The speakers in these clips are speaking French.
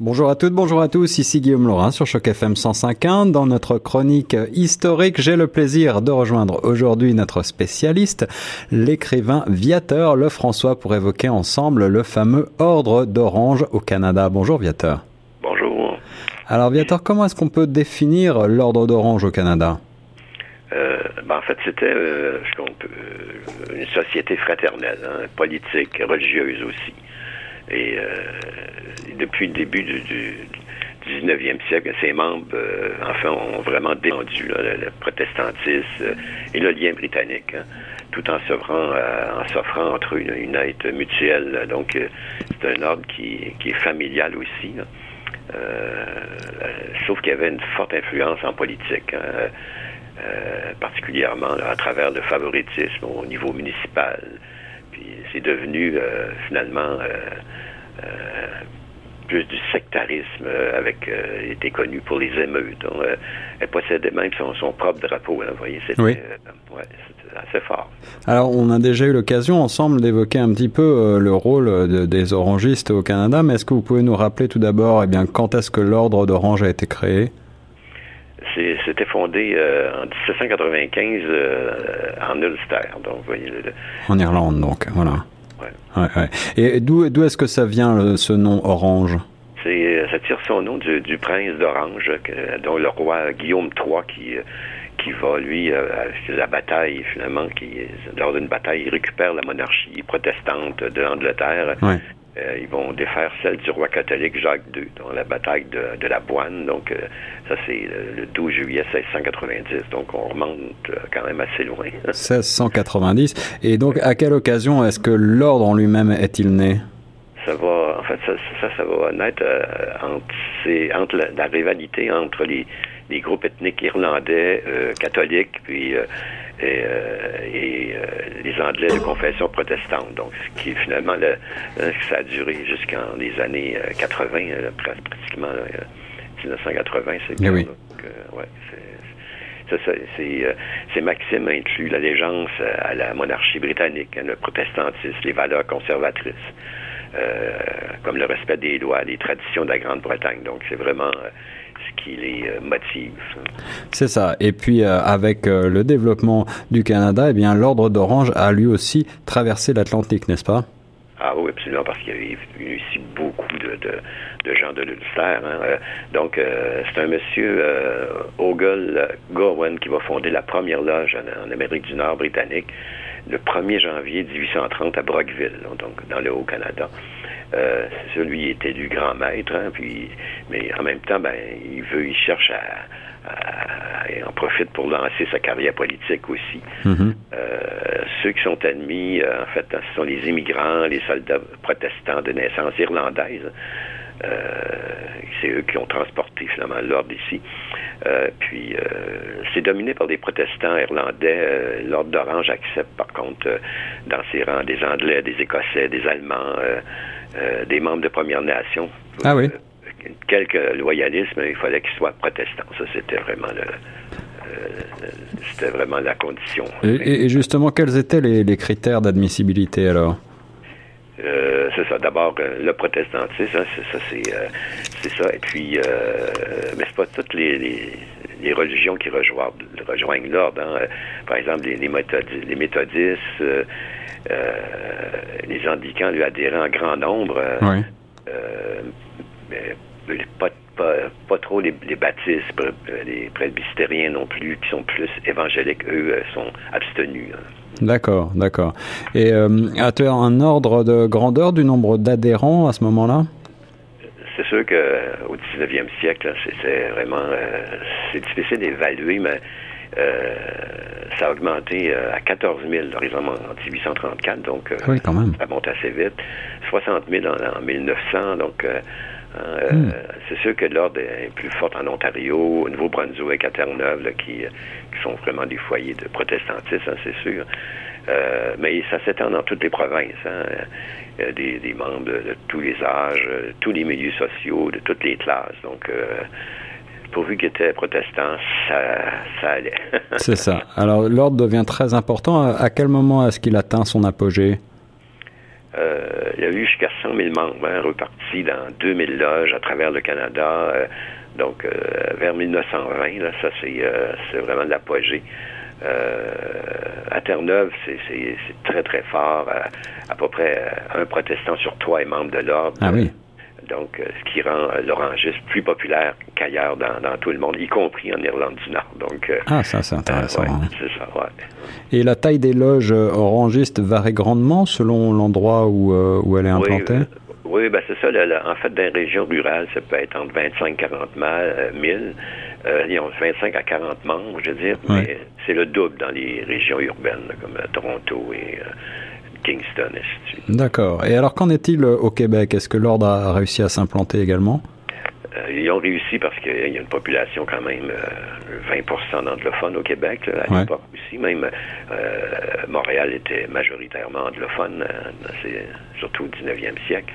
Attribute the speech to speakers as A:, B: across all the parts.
A: Bonjour à toutes, bonjour à tous, ici Guillaume Laurin sur Choc FM 105.1. Dans notre chronique historique, j'ai le plaisir de rejoindre aujourd'hui notre spécialiste, l'écrivain Viateur Lefrançois, pour évoquer ensemble le fameux Ordre d'Orange au Canada. Bonjour Viateur.
B: Bonjour.
A: Alors Viateur, comment est-ce qu'on peut définir l'Ordre d'Orange au Canada?
B: Euh, ben, en fait, c'était euh, une société fraternelle, hein, politique, religieuse aussi. Et euh, depuis le début du, du, 19e siècle, ses membres, euh, enfin, ont vraiment défendu le, protestantisme et le lien britannique, hein, tout en s'offrant, euh, en entre une, une, aide mutuelle. Donc, c'est un ordre qui, qui, est familial aussi. sauf qu'il y avait une forte influence en politique. Hein, particulièrement à travers le favoritisme au niveau municipal, c'est devenu finalement plus du sectarisme avec euh, était connu pour les émeutes. elle possédait même son, propre drapeau. Hein, vous voyez, c'était ouais, assez fort.
A: Alors, on a déjà eu l'occasion ensemble d'évoquer un petit peu le rôle des orangistes au Canada, mais est-ce que vous pouvez nous rappeler tout d'abord, eh bien, quand est-ce que l'ordre d'Orange a été créé?
B: C'était fondé euh, en 1795 euh, en Ulster, donc voyez.
A: En Irlande, donc, voilà. Ouais. Ouais, Et d'où est-ce que ça vient ce nom Orange?
B: C'est ça tire son nom du, du prince d'Orange, dont le roi Guillaume III qui qui va lui euh, la bataille finalement qui lors d'une bataille il récupère la monarchie protestante de l'Angleterre. Euh, ils vont défaire celle du roi catholique Jacques II dans la bataille de, la Boine. Donc, euh, ça, c'est le 12 juillet 1690. Donc, on remonte euh, quand même assez loin.
A: 1690. Et donc, à quelle occasion est-ce que l'ordre en lui-même est-il né?
B: Ça va, en fait, ça, ça, va naître entre, entre la, rivalité entre les, les groupes ethniques irlandais catholiques, puis et, euh, et euh, les Anglais de confession protestante. Donc, ce qui est finalement, le, hein, ça a duré jusqu'en les années 80, euh, pratiquement 1980, c'est bien.
A: Oui.
B: Donc, ouais, c'est, ça, c'est, c'est Maxime inclut l'allégeance à la monarchie britannique, hein, le protestantisme, les valeurs conservatrices, euh, comme le respect des lois, les traditions de la Grande-Bretagne. Donc, c'est vraiment qui les euh, motive.
A: C'est ça. Et puis euh, avec euh, le développement du Canada, eh bien l'ordre d'Orange a lui aussi traversé l'Atlantique, n'est-ce pas?
B: Ah oui, absolument, parce qu'il y a eu ici beaucoup de, de, gens de l'Ulster. Hein. Donc, c'est un monsieur, euh, Ogle Gowen, qui va fonder la première loge en, Amérique du Nord britannique le 1er janvier 1830 à Brockville, donc dans le Haut-Canada. Euh, c'est ça, lui, est élu grand maître, hein, puis, mais en même temps, ben, il veut, il cherche à, à, en profite pour lancer sa carrière politique aussi.
A: Mm-hmm.
B: Euh, ceux qui sont admis, euh, en fait, ce sont les immigrants, les soldats protestants de naissance irlandaise. Euh, c'est eux qui ont transporté finalement l'ordre ici. Puis c'est dominé par des protestants irlandais. l'ordre d'Orange accepte par contre dans ses rangs des Anglais, des Écossais, des Allemands. Euh, des membres de Première Nation.
A: Ah oui?
B: Quelques loyalisme, il fallait qu'ils soient protestants. Ça, c'était vraiment le, euh, c'était vraiment la condition.
A: Et, justement, quels étaient les, critères d'admissibilité alors?
B: Euh, c'est ça. D'abord, le protestantisme, hein, c'est ça, c'est, ça. Et puis, mais c'est pas toutes les, les, religions qui rejoignent, rejoignent l'ordre. Hein. Par exemple, les, les, méthodistes, les méthodistes euh, les Anglicans lui adhéraient en grand nombre. Euh,
A: oui.
B: Euh, mais pas, pas, pas, trop les, les baptistes, les presbytériens non plus, qui sont plus évangéliques, eux, sont abstenus. Hein.
A: D'accord, d'accord. Et as-tu un ordre de grandeur du nombre d'adhérents à ce moment-là?
B: C'est sûr qu'au 19e siècle, c'est vraiment c'est difficile d'évaluer, mais euh, ça a augmenté euh, à 14 000 en 1834, donc euh, ça monte assez vite. 60 000 en, 1900, donc hmm. c'est sûr que l'ordre est plus fort en Ontario, au Nouveau-Brunswick, à Terre-Neuve, qui, qui, sont vraiment des foyers de protestantisme, hein, c'est sûr. Mais ça s'étend dans toutes les provinces. Hein. Des, des, membres de, tous les âges, tous les milieux sociaux, de toutes les classes. Donc, pourvu qu'il était protestant, ça, ça allait.
A: C'est ça. Alors, l'ordre devient très important. À quel moment est-ce qu'il atteint son apogée?
B: il y a eu jusqu'à 100 000 membres hein, repartis dans 2000 loges à travers le Canada. donc, vers 1920, là, ça, c'est vraiment de l'apogée. Euh, à Terre-Neuve, c'est très, très fort. À, peu près un protestant sur trois est membre de l'ordre.
A: Ah oui.
B: Donc, ce qui rend l'orangiste plus populaire qu'ailleurs dans, dans, tout le monde, y compris en Irlande du Nord. Donc,
A: ah, ça, c'est intéressant.
B: Hein. c'est ça, ouais.
A: Et la taille des loges orangistes varie grandement selon l'endroit où, où elle est implantée?
B: Oui, ben c'est ça. en fait, dans les régions rurales, ça peut être entre 25 et 40 000. Euh, ils ont 25 à 40 membres, je veux dire, mais c'est le double dans les régions urbaines, comme euh, Toronto et euh, Kingston.
A: D'accord. Et alors, qu'en est-il au Québec? Est-ce que l'ordre a réussi à s'implanter également?
B: ils ont réussi parce qu'il y a une population quand même 20% d'anglophones au Québec. à l'époque aussi, même Montréal était majoritairement anglophone, surtout au 19e siècle.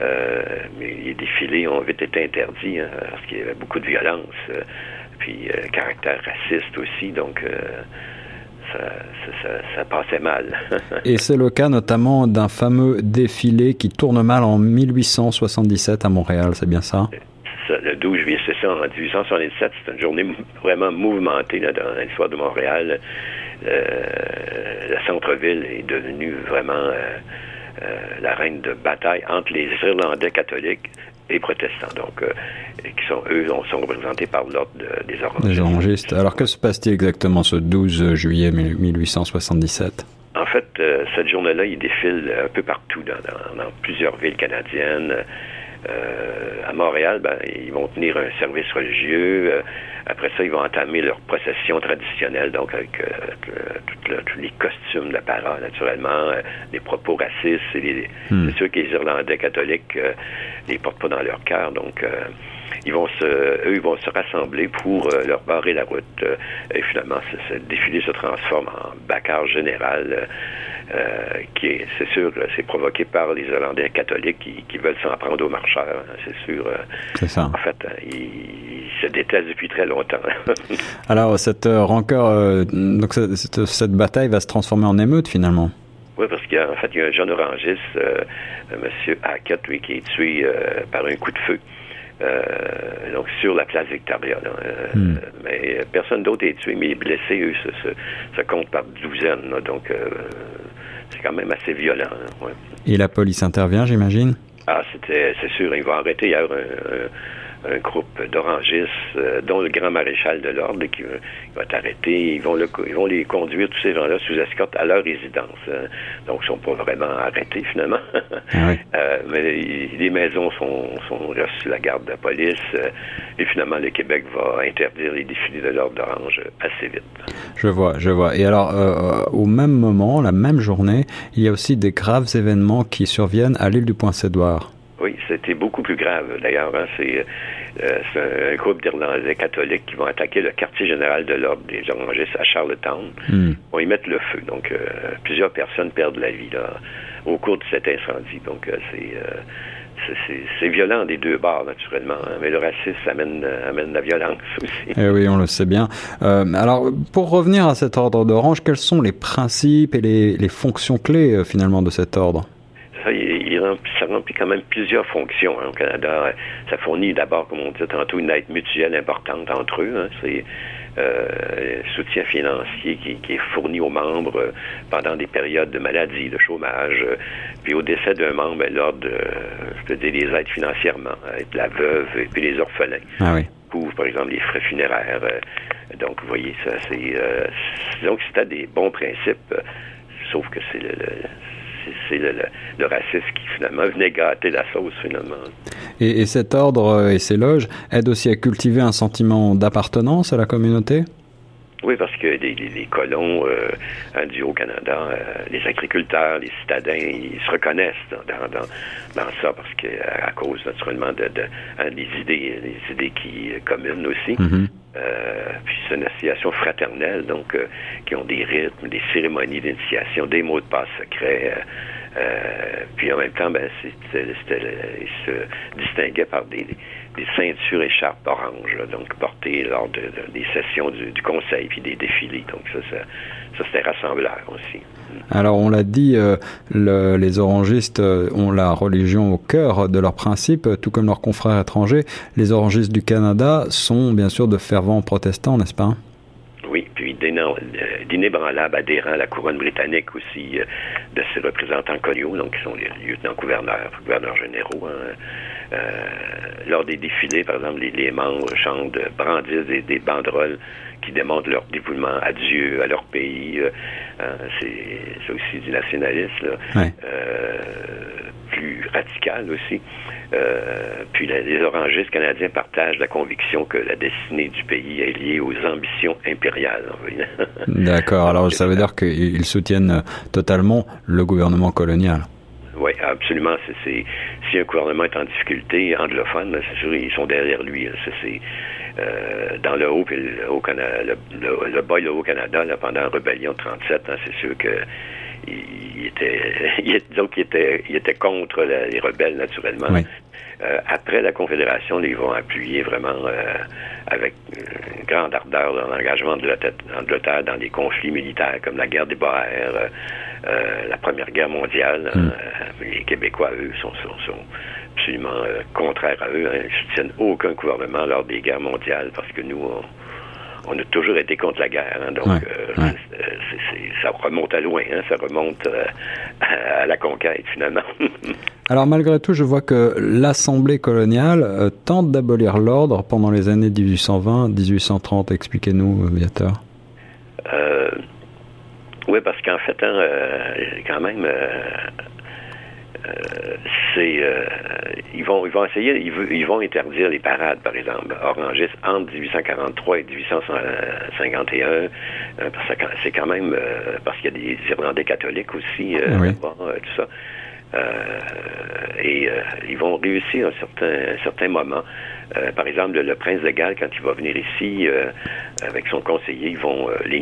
B: Euh, mais les défilés ont vite été interdits hein, parce qu'il y avait beaucoup de violence, euh, puis euh, caractère raciste aussi, donc ça, ça, ça, passait mal.
A: Et c'est le cas notamment d'un fameux défilé qui tourne mal en 1877 à Montréal, c'est bien ça?
B: le 12 juillet, c'est ça, en 1877, c'est une journée vraiment mouvementée là, dans l'histoire de Montréal. le centre-ville est devenu vraiment euh, la reine de bataille entre les Irlandais catholiques et protestants, donc euh, qui sont eux sont représentés par l'ordre des orangistes.
A: Des orangistes. Alors que se passe-t-il exactement ce 12 juillet 1877
B: En fait, euh, cette journée-là, ils défilent un peu partout dans, dans plusieurs villes canadiennes. Euh, à Montréal, ben, ils vont tenir un service religieux. Euh, après ça, ils vont entamer leur procession traditionnelle, donc avec euh, tous les costumes de parole, naturellement, les propos racistes. Hmm. C'est sûr que les Irlandais catholiques les portent pas dans leur cœur, donc ils vont se, eux, ils vont se rassembler pour leur barrer la route. et finalement, ce, défilé se transforme en bacard général. Euh, qui est, c'est sûr, c'est provoqué par les Hollandais catholiques qui, veulent s'en prendre aux marcheurs, hein, c'est sûr. Euh.
A: c'est ça.
B: En fait, euh, ils, se détestent depuis très longtemps.
A: Alors, cette rancœur, donc cette, cette, bataille va se transformer en émeute finalement.
B: Oui, parce qu'en fait, il y a un jeune orangiste, M. Hackett, lui, qui est tué par un coup de feu. Euh, donc sur la place Victoria. Euh, hmm. Mais personne d'autre est tué, mais les blessés, eux, se, comptent par douzaines. donc euh, c'est quand même assez violent.
A: Et la police intervient, j'imagine?
B: Ah, c'était, c'est sûr, ils vont arrêter hier un, un groupe d'orangistes, euh, dont le grand maréchal de l'ordre qui, va être arrêté. Ils vont, ils vont les conduire, tous ces gens-là, sous escorte à leur résidence. Hein. Donc, ils sont pas vraiment arrêtés, finalement. Ah euh, mais les maisons sont, sont sous la garde de la police. Euh, et finalement, le Québec va interdire les défilés de l'ordre d'orange assez vite.
A: Je vois, je vois. Et alors, au même moment, la même journée, il y a aussi des graves événements qui surviennent à l'île du Point-Sédoire.
B: Oui, c'était beaucoup plus grave d'ailleurs. Hein. Euh, c'est un groupe d'Irlandais catholiques qui vont attaquer le quartier général de l'ordre des orangistes à Charlottetown. Ils vont y mettre le feu. Donc, euh, plusieurs personnes perdent la vie là, au cours de cet incendie. Donc, euh, c'est c'est violent des deux bords, naturellement, hein. mais le racisme amène, amène la violence aussi.
A: Eh oui, on le sait bien. alors, pour revenir à cet ordre d'Orange, quels sont les principes et les, les fonctions clés, finalement, de cet ordre?
B: Ça remplit quand même plusieurs fonctions hein, au Canada. Ça fournit d'abord, comme on dit tantôt, une aide mutuelle importante entre eux. Hein. C'est euh, soutien financier qui, est fourni aux membres euh, pendant des périodes de maladie, de chômage. Euh, puis au décès d'un membre, ben, l'ordre, je peux dire, les aides financièrement, avec la veuve et puis les orphelins.
A: Ah oui.
B: Couvre, par exemple, les frais funéraires. donc, vous voyez, ça, c'est... donc, c'était des bons principes, sauf que c'est le c'est le, racisme qui finalement venait gâter la sauce finalement.
A: Et, cet ordre euh, et ces loges aident aussi à cultiver un sentiment d'appartenance à la communauté?
B: Oui, parce que les, colons euh, du Haut-Canada, euh, les agriculteurs, les citadins, ils se reconnaissent dans, dans, ça parce que à cause naturellement de, hein, des idées, des idées qui communes aussi. Mm-hmm. puis c'est une association fraternelle, donc qui ont des rythmes, des cérémonies d'initiation, des mots de passe secrets. puis en même temps, ben, se distinguait par des, des ceintures écharpes oranges, donc portées lors de, des sessions du, conseil puis des défilés. Donc ça, ça, c'était rassembleur aussi.
A: Alors on l'a dit, euh, les orangistes euh, ont la religion au cœur de leurs principes, tout comme leurs confrères étrangers. Les orangistes du Canada sont bien sûr de fervents protestants, n'est-ce pas?
B: D'inébranlables adhérents à la couronne britannique aussi, euh, de ses représentants coloniaux, donc qui sont les lieutenants-gouverneurs, gouverneurs généraux. Hein. Euh, lors des défilés, par exemple, les, membres chantent, brandissent des, des, banderoles qui démontrent leur dévouement à Dieu, à leur pays. Euh, hein, c'est aussi du nationalisme, plus radical aussi. Euh, puis les orangistes canadiens partagent la conviction que la destinée du pays est liée aux ambitions impériales.
A: D'accord. Alors ça veut dire qu'ils soutiennent totalement le gouvernement colonial.
B: Oui, absolument. Si un gouvernement est en difficulté anglophone, c'est sûr, ils sont derrière lui. C'est, euh, dans le haut, le, haut Canada, le, le, bas et le haut Canada, pendant la rébellion de 37, hein, c'est sûr que il était, il, était, il était contre les rebelles, naturellement. Euh, après la Confédération, ils vont appuyer vraiment euh, avec une grande ardeur l'engagement de l'Angleterre dans des conflits militaires comme la guerre des Boers, euh, la Première Guerre mondiale. Hmm. les Québécois, eux, sont, absolument contraires à eux. Hein. Ils ne soutiennent aucun gouvernement lors des guerres mondiales parce que nous, on, on a toujours été contre la guerre. Hein, donc, euh, ça remonte à loin. Hein, ça remonte euh, à, la conquête, finalement.
A: Alors, malgré tout, je vois que l'Assemblée coloniale euh, tente d'abolir l'ordre pendant les années 1820-1830. Expliquez-nous, Viateur.
B: oui, parce qu'en fait, hein, quand même c'est euh, ils vont ils vont essayer ils, vont interdire les parades par exemple. Orangistes entre 1843 et 1851 euh, parce que c'est quand même parce qu'il y a des Irlandais catholiques aussi tout ça et ils vont réussir à un certain, certain moment. par exemple, le, prince de Galles, quand il va venir ici avec son conseiller, ils vont les,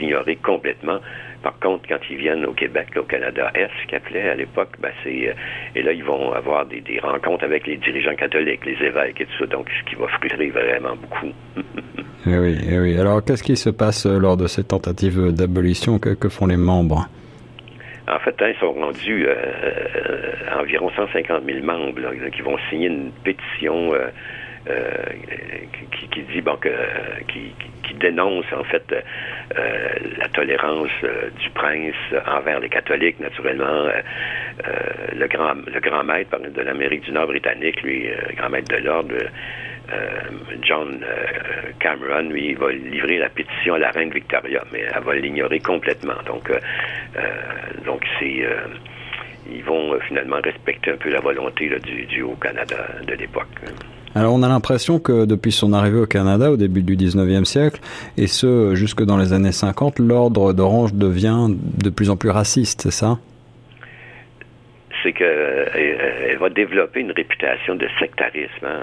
B: ignorer complètement. Par contre, quand ils viennent au Québec, au Canada-Est, ce appelait à l'époque, ben euh, et là ils vont avoir des, rencontres avec les dirigeants catholiques, les évêques et tout ça, donc ce qui va frustrer vraiment beaucoup.
A: eh oui, eh oui. Alors qu'est-ce qui se passe euh, lors de ces tentatives d'abolition? Que, font les membres?
B: En fait, hein, ils sont rendus euh, environ 150 000 membres qui vont signer une pétition qui, qui, dit bon que qui, dénonce en fait euh, la tolérance euh, du prince envers les catholiques, naturellement. Euh, le grand le grand maître de l'Amérique du Nord britannique, lui, grand maître de l'ordre, John Cameron, lui, va livrer la pétition à la reine Victoria, mais elle va l'ignorer complètement. Donc, donc c'est ils vont finalement respecter un peu la volonté du, du Haut-Canada de l'époque.
A: Alors on a l'impression que depuis son arrivée au Canada au début du 19e siècle, et ce jusque dans les années 50, l'ordre d'Orange devient de plus en plus raciste, c'est ça?
B: C'est qu'elle euh, va développer une réputation de sectarisme. Hein.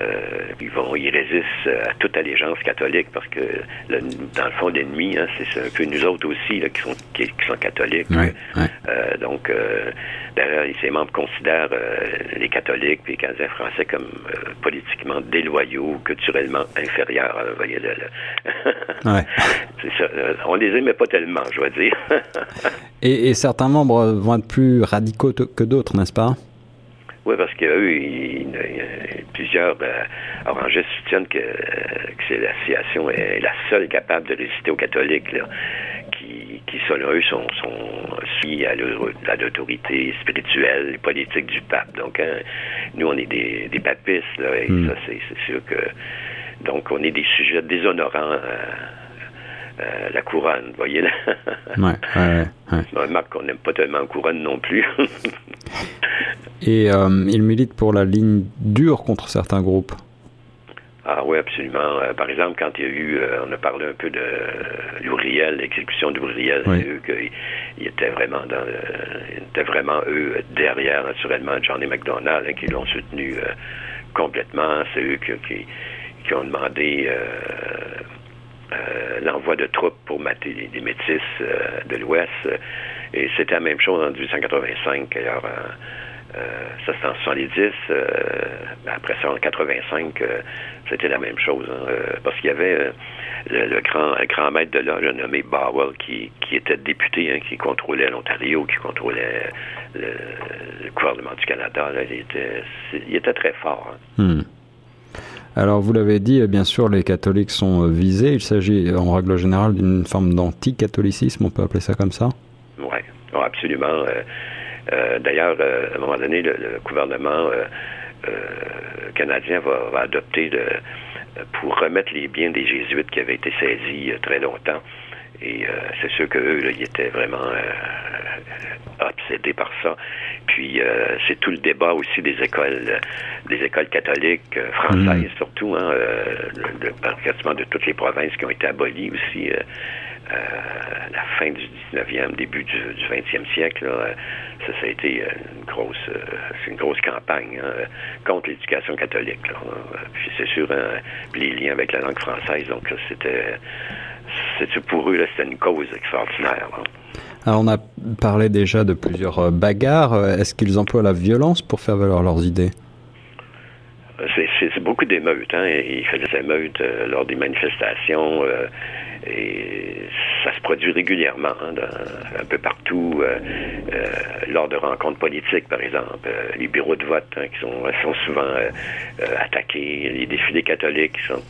B: Euh, ils vont, ils résistent à toute allégeance catholique parce que dans le fond, l'ennemi, hein, c'est un peu nous autres aussi là, qui sont qui, sont catholiques. Euh, donc, d'ailleurs, ces membres considèrent les catholiques et les Canadiens français comme politiquement déloyaux, culturellement inférieurs. vous voyez, là, c'est ça. On les aimait pas tellement, je dois dire.
A: et, et certains membres vont être plus radicaux que d'autres, n'est-ce pas?
B: Oui, parce qu'eux, plusieurs euh, orangistes soutiennent que, que l'association est la seule capable de résister aux catholiques, là, qui, qui, selon eux, sont, sont soumis à l'autorité spirituelle et politique du pape. Donc, hein, nous, on est des, des papistes, là, et hmm. ça, c'est sûr que. Donc, on est des sujets déshonorants. Euh, la couronne, vous voyez là. ouais, ouais, ouais. Qu'on n'aime pas tellement la couronne non plus.
A: Et euh, il milite pour la ligne dure contre certains groupes.
B: Ah oui, absolument. Euh, par exemple, quand il y a eu, on a parlé un peu de l'Ouvriel, l'exécution d'Ouvriel, c'est eux qu'ils étaient vraiment dans, étaient vraiment eux derrière, naturellement, Johnny McDonald, hein, qui l'ont soutenu complètement. C'est eux qui, qui, ont demandé euh, l'envoi de troupes pour mater des, métis euh, de l'Ouest. Et c'était la même chose en 1885. Alors, ça c'était en 70. après ça, en 85, c'était la même chose. Hein, parce qu'il y avait le, grand, grand maître de l'âge nommé Bowell, qui, qui était député, hein, qui contrôlait l'Ontario, qui contrôlait le, gouvernement du Canada. il, était, il était très fort.
A: Hein. Hmm. Alors, vous l'avez dit, bien sûr, les catholiques sont euh, visés. Il s'agit, en règle générale, d'une forme d'anti-catholicisme, on peut appeler ça comme ça?
B: Oui, absolument. Euh, euh, d'ailleurs, à un moment donné, le, gouvernement canadien va, adopter pour remettre les biens des jésuites qui avaient été saisis très longtemps. Et c'est sûr qu'eux, ils étaient vraiment obsédés par ça. Puis euh, c'est tout le débat aussi des écoles, des écoles catholiques euh, françaises mm. surtout, hein, euh, de, quasiment de toutes les provinces qui ont été abolies aussi. À la fin du 19e, début du, 20e siècle, ça, ça a été une grosse, une grosse campagne hein, contre l'éducation catholique. Puis c'est sûr, hein, les liens avec la langue française, donc c'était, c'était pour eux, c'était une cause extraordinaire.
A: Alors on a parlé déjà de plusieurs euh, bagarres. Euh, est-ce qu'ils emploient la violence pour faire valoir leurs idées?
B: C'est beaucoup d'émeutes. Hein? Ils font des émeutes euh, lors des manifestations. Et ça se produit régulièrement, hein, un peu partout, lors de rencontres politiques, par exemple. les bureaux de vote hein, qui sont, sont souvent attaqués, les défilés catholiques sont,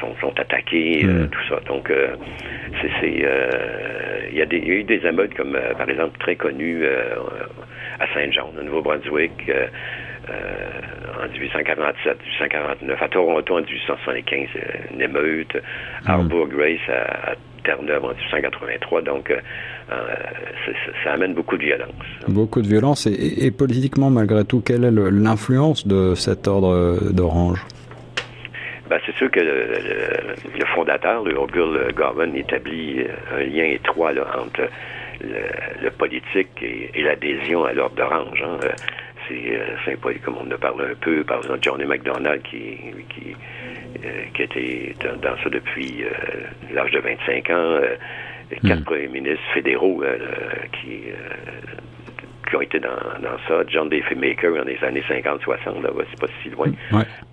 B: sont, sont, attaqués, hmm. tout ça. Donc, c'est il y, a eu des émeutes comme, euh, par exemple, très connues euh, à Saint-Jean, au Nouveau-Brunswick, euh, en 1847, 1849, à Toronto en 1875, une émeute, à hmm. Grace à, Terre-Neuve en 1883. Donc, ça amène beaucoup de violence.
A: Beaucoup de violence. Et, politiquement, malgré tout, quelle est l'influence de cet ordre d'Orange?
B: Ben, c'est sûr que le, fondateur, le O'Gill Govan, établit euh, un lien étroit entre le, politique et, l'adhésion à l'ordre d'Orange. Hein. Euh, c'est euh, symbolique, comme on en a parlé un peu, par exemple, Johnny MacDonald, qui, qui, qui était dans, ça depuis l'âge de 25 ans, quatre hmm. premiers ministres fédéraux qui qui ont été dans, dans ça. John Maker dans les années 50-60, c'est pas si loin.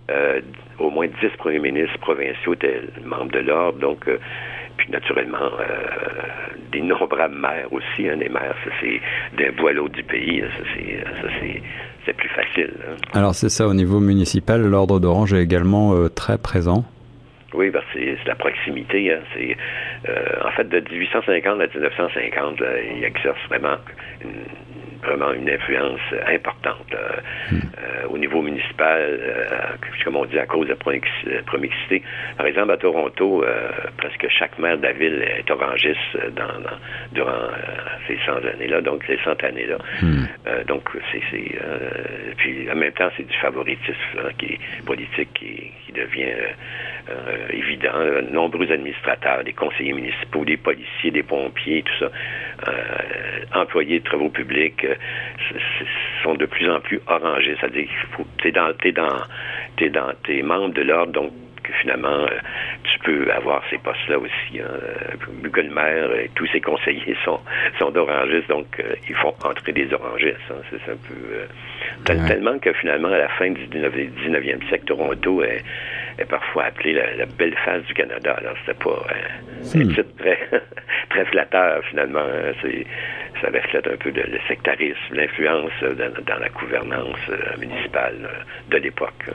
B: Euh, au moins dix premiers ministres provinciaux étaient membres de l'ordre, donc euh, puis naturellement euh, d'innombrables maires aussi. Hein, des maires, ça c'est d'un bout à l'autre du pays, ça c'est plus facile. Hein.
A: Alors c'est ça, au niveau municipal, l'ordre d'Orange est également euh, très présent?
B: Oui, parce que c'est la proximité. Hein, c'est en fait de 1850 à 1950, il exerce vraiment une, vraiment une influence importante hmm. euh, au niveau municipal, euh, comme on dit, à cause de la promixité. Par exemple, à Toronto, euh, presque chaque maire de la ville est orangiste dans, durant ces 100 années-là, donc ces 100 années-là. Hmm. donc, c'est... puis, en même temps, c'est du favoritisme hein, qui politique qui, qui devient évident. nombreux administrateurs, des conseillers municipaux, des policiers, des pompiers, tout ça, employés de travaux publics, sont de plus en plus orangés. C'est-à-dire que t'es dans, t'es dans, t'es dans, t'es membre de l'ordre, donc finalement, euh, tu peux avoir ces postes-là aussi. Hein. le maire et tous ses conseillers sont, sont d'orangistes, donc euh, ils font entrer des orangistes. Hein. C'est un peu... Euh, tellement que finalement, à la fin du 19e siècle, Toronto est, est parfois appelée la, belle face du Canada. Alors, c'était pas un hmm. titre très, très flatteur, finalement. Hein. C'est ça reflète un peu le sectarisme, l'influence dans, la gouvernance euh, municipale euh, de l'époque.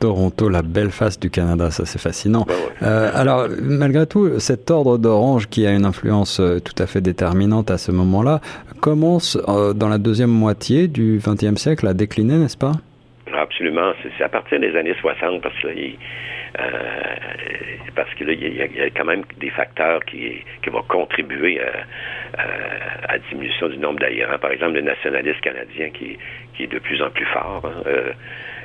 A: Toronto, la belle face du Canada, ça c'est fascinant. Euh, alors, malgré tout, cet ordre d'Orange qui a une influence tout à fait déterminante à ce moment-là, commence dans la deuxième moitié du XXe siècle à décliner, n'est-ce pas?
B: Absolument. C'est à partir des années 60 parce que parce que il y, a quand même des facteurs qui, qui vont contribuer à, la diminution du nombre d'adhérents. Par exemple, le nationalisme canadien qui, qui est de plus en plus fort. Hein. Euh, euh,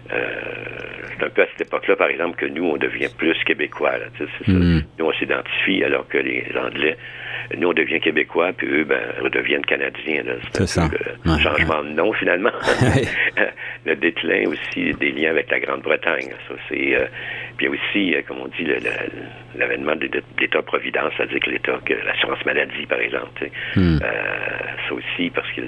B: c'est un peu à cette époque-là, par exemple, que nous, on devient plus québécois. Mm. Nous, on s'identifie alors que les Anglais nous, on devient québécois, puis eux, ben, redeviennent canadiens.
A: C'est ça.
B: Un changement de nom, finalement. le déclin aussi des liens avec la Grande-Bretagne. Ça, c'est... puis aussi, comme on dit, l'avènement de l'État-providence, c'est-à-dire que l'État, que l'assurance maladie, par exemple. Hmm. ça aussi, parce que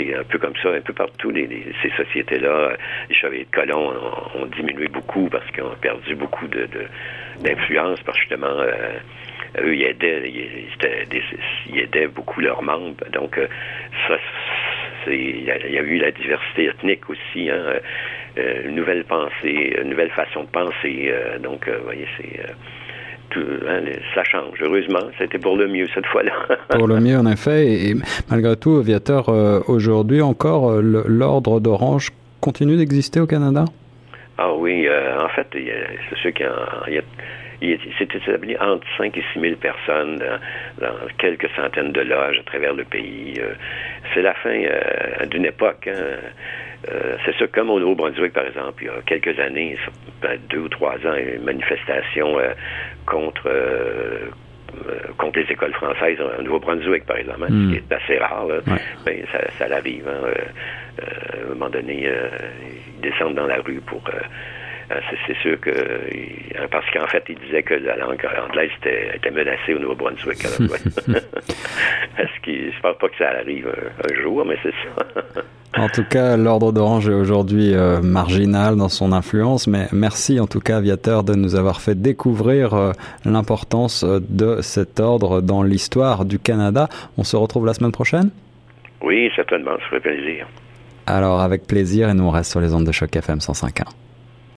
B: c'est un peu comme ça, un peu partout, ces sociétés-là, les chevaliers de colons ont, diminué beaucoup parce qu'ils ont perdu beaucoup de, d'influence, que justement, euh, eux, ils aidaient, ils, aidaient beaucoup leurs membres. Donc, euh, ça, il y, a eu la diversité ethnique aussi, hein, euh, une nouvelle pensée, une nouvelle façon de penser. donc, vous voyez, c'est Hein, ça change. Heureusement, c'était pour le mieux cette fois-là.
A: pour le mieux, en effet. Et, malgré tout, Viateur, euh, aujourd'hui encore, euh, l'ordre d'Orange continue d'exister au Canada?
B: Ah oui, euh, en fait, c'est sûr qu'il y a, s'est établi entre 5 et 6 000 personnes dans, quelques centaines de loges à travers le pays. c'est la fin d'une époque. Hein. Euh, c'est ça, comme au Nouveau-Brunswick, par exemple, il y a quelques années, deux ou trois ans, une manifestation euh, contre euh, contre les écoles françaises au Nouveau-Brunswick, par exemple, hein, ce hmm. qui est assez rare. Ben, ça, ça l'arrive. Hein, à un moment donné, ils descendent dans la rue pour euh, c'est sûr que euh, parce qu'en fait, il disait que la langue anglaise était, menacée au Nouveau-Brunswick. Est-ce qu'il je pense pas que ça arrive un, jour, mais c'est ça.
A: en tout cas, l'ordre d'Orange est aujourd'hui euh, marginal dans son influence, mais merci en tout cas, Aviateur, de nous avoir fait découvrir l'importance de cet ordre dans l'histoire du Canada. On se retrouve la semaine prochaine?
B: Oui, certainement, ça ferait plaisir.
A: Alors, avec plaisir, et nous on reste sur les ondes de choc FM 105.1.